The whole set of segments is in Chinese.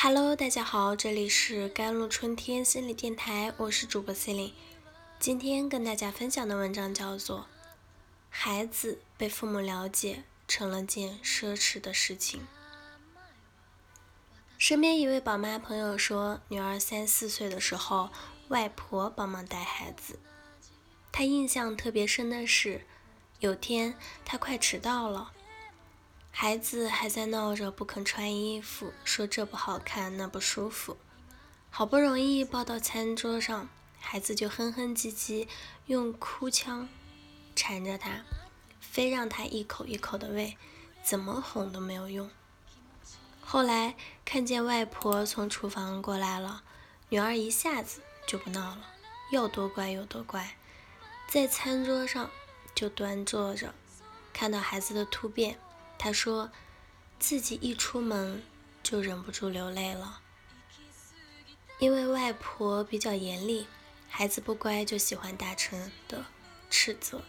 Hello，大家好，这里是甘露春天心理电台，我是主播 c e l i n e 今天跟大家分享的文章叫做《孩子被父母了解成了件奢侈的事情》。身边一位宝妈朋友说，女儿三四岁的时候，外婆帮忙带孩子。她印象特别深的是，有天她快迟到了。孩子还在闹着不肯穿衣服，说这不好看那不舒服。好不容易抱到餐桌上，孩子就哼哼唧唧，用哭腔缠着他，非让他一口一口的喂，怎么哄都没有用。后来看见外婆从厨房过来了，女儿一下子就不闹了，要多乖有多乖，在餐桌上就端坐着，看到孩子的突变。他说，自己一出门就忍不住流泪了，因为外婆比较严厉，孩子不乖就喜欢大声的斥责。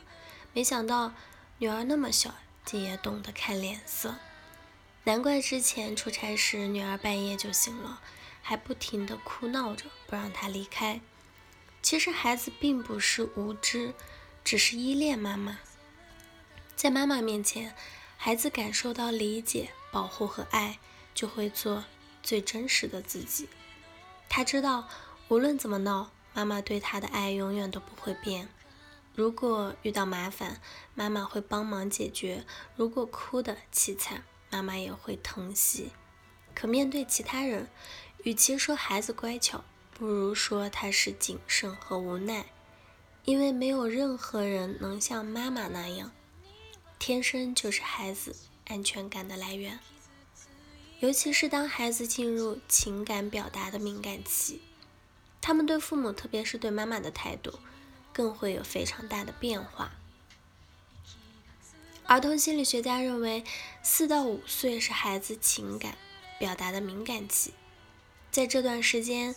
没想到女儿那么小，竟也懂得看脸色，难怪之前出差时女儿半夜就醒了，还不停的哭闹着不让她离开。其实孩子并不是无知，只是依恋妈妈，在妈妈面前。孩子感受到理解、保护和爱，就会做最真实的自己。他知道，无论怎么闹，妈妈对他的爱永远都不会变。如果遇到麻烦，妈妈会帮忙解决；如果哭得凄惨，妈妈也会疼惜。可面对其他人，与其说孩子乖巧，不如说他是谨慎和无奈，因为没有任何人能像妈妈那样。天生就是孩子安全感的来源，尤其是当孩子进入情感表达的敏感期，他们对父母，特别是对妈妈的态度，更会有非常大的变化。儿童心理学家认为，四到五岁是孩子情感表达的敏感期，在这段时间，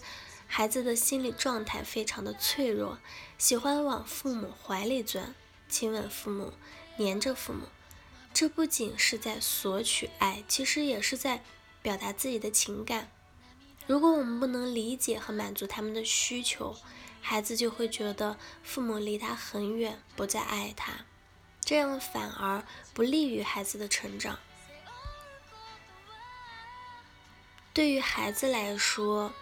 孩子的心理状态非常的脆弱，喜欢往父母怀里钻，亲吻父母。黏着父母，这不仅是在索取爱，其实也是在表达自己的情感。如果我们不能理解和满足他们的需求，孩子就会觉得父母离他很远，不再爱他，这样反而不利于孩子的成长。对于孩子来说，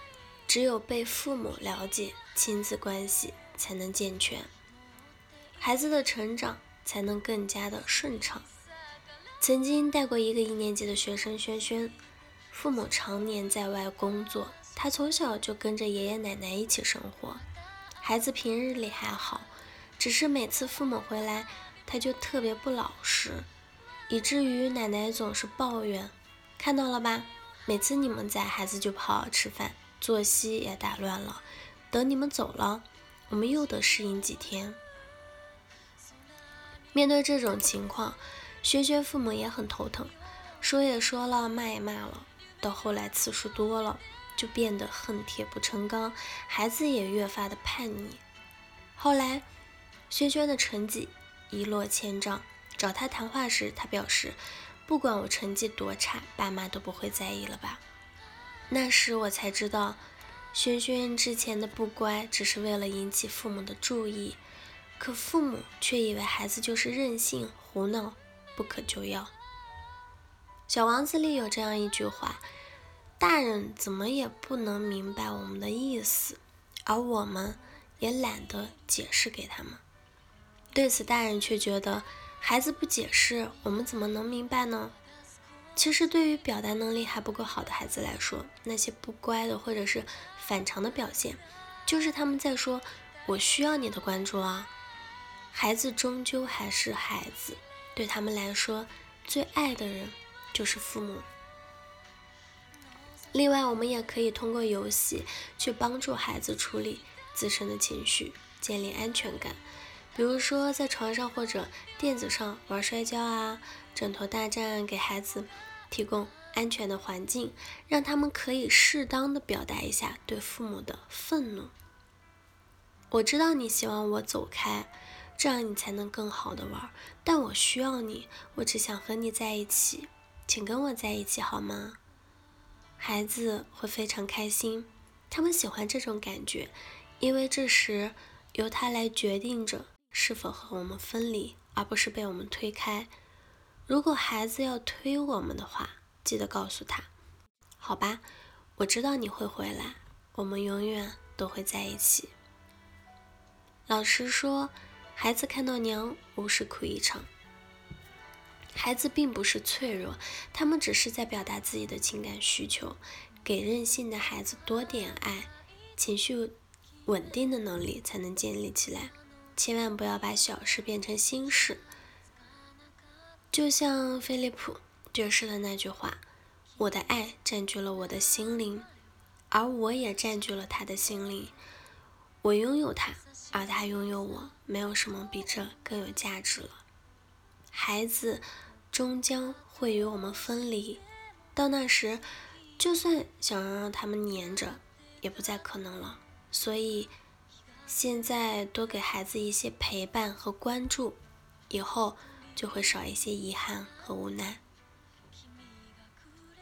只有被父母了解，亲子关系才能健全，孩子的成长。才能更加的顺畅。曾经带过一个一年级的学生轩轩，父母常年在外工作，他从小就跟着爷爷奶奶一起生活。孩子平日里还好，只是每次父母回来，他就特别不老实，以至于奶奶总是抱怨：“看到了吧，每次你们在，孩子就不好好吃饭，作息也打乱了。等你们走了，我们又得适应几天。”面对这种情况，轩轩父母也很头疼，说也说了，骂也骂了，到后来次数多了，就变得恨铁不成钢，孩子也越发的叛逆。后来，轩轩的成绩一落千丈，找他谈话时，他表示，不管我成绩多差，爸妈都不会在意了吧？那时我才知道，轩轩之前的不乖，只是为了引起父母的注意。可父母却以为孩子就是任性胡闹，不可救药。小王子里有这样一句话：“大人怎么也不能明白我们的意思，而我们也懒得解释给他们。”对此，大人却觉得孩子不解释，我们怎么能明白呢？其实，对于表达能力还不够好的孩子来说，那些不乖的或者是反常的表现，就是他们在说：“我需要你的关注啊。”孩子终究还是孩子，对他们来说，最爱的人就是父母。另外，我们也可以通过游戏去帮助孩子处理自身的情绪，建立安全感。比如说，在床上或者垫子上玩摔跤啊，枕头大战，给孩子提供安全的环境，让他们可以适当的表达一下对父母的愤怒。我知道你希望我走开。这样你才能更好的玩儿，但我需要你，我只想和你在一起，请跟我在一起好吗？孩子会非常开心。他们喜欢这种感觉，因为这时由他来决定着是否和我们分离，而不是被我们推开。如果孩子要推我们的话，记得告诉他：“好吧，我知道你会回来，我们永远都会在一起。”老实说，孩子看到娘，无事哭一场。孩子并不是脆弱，他们只是在表达自己的情感需求。给任性的孩子多点爱，情绪稳定的能力才能建立起来。千万不要把小事变成心事。就像菲利普爵士的那句话：“我的爱占据了我的心灵，而我也占据了他的心灵。我拥有他，而他拥有我，没有什么比这更有价值了。”孩子终将会与我们分离，到那时，就算想让他们黏着，也不再可能了。所以，现在多给孩子一些陪伴和关注，以后。就会少一些遗憾和无奈。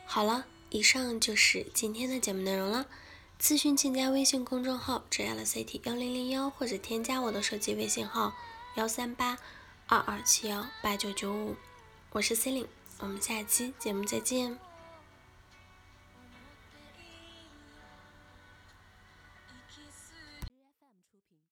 好了，以上就是今天的节目内容了。咨询请加微信公众号 “JLCT 幺零零幺”或者添加我的手机微信号幺三八二二七幺八九九五。我是 c e l i n e 我们下期节目再见。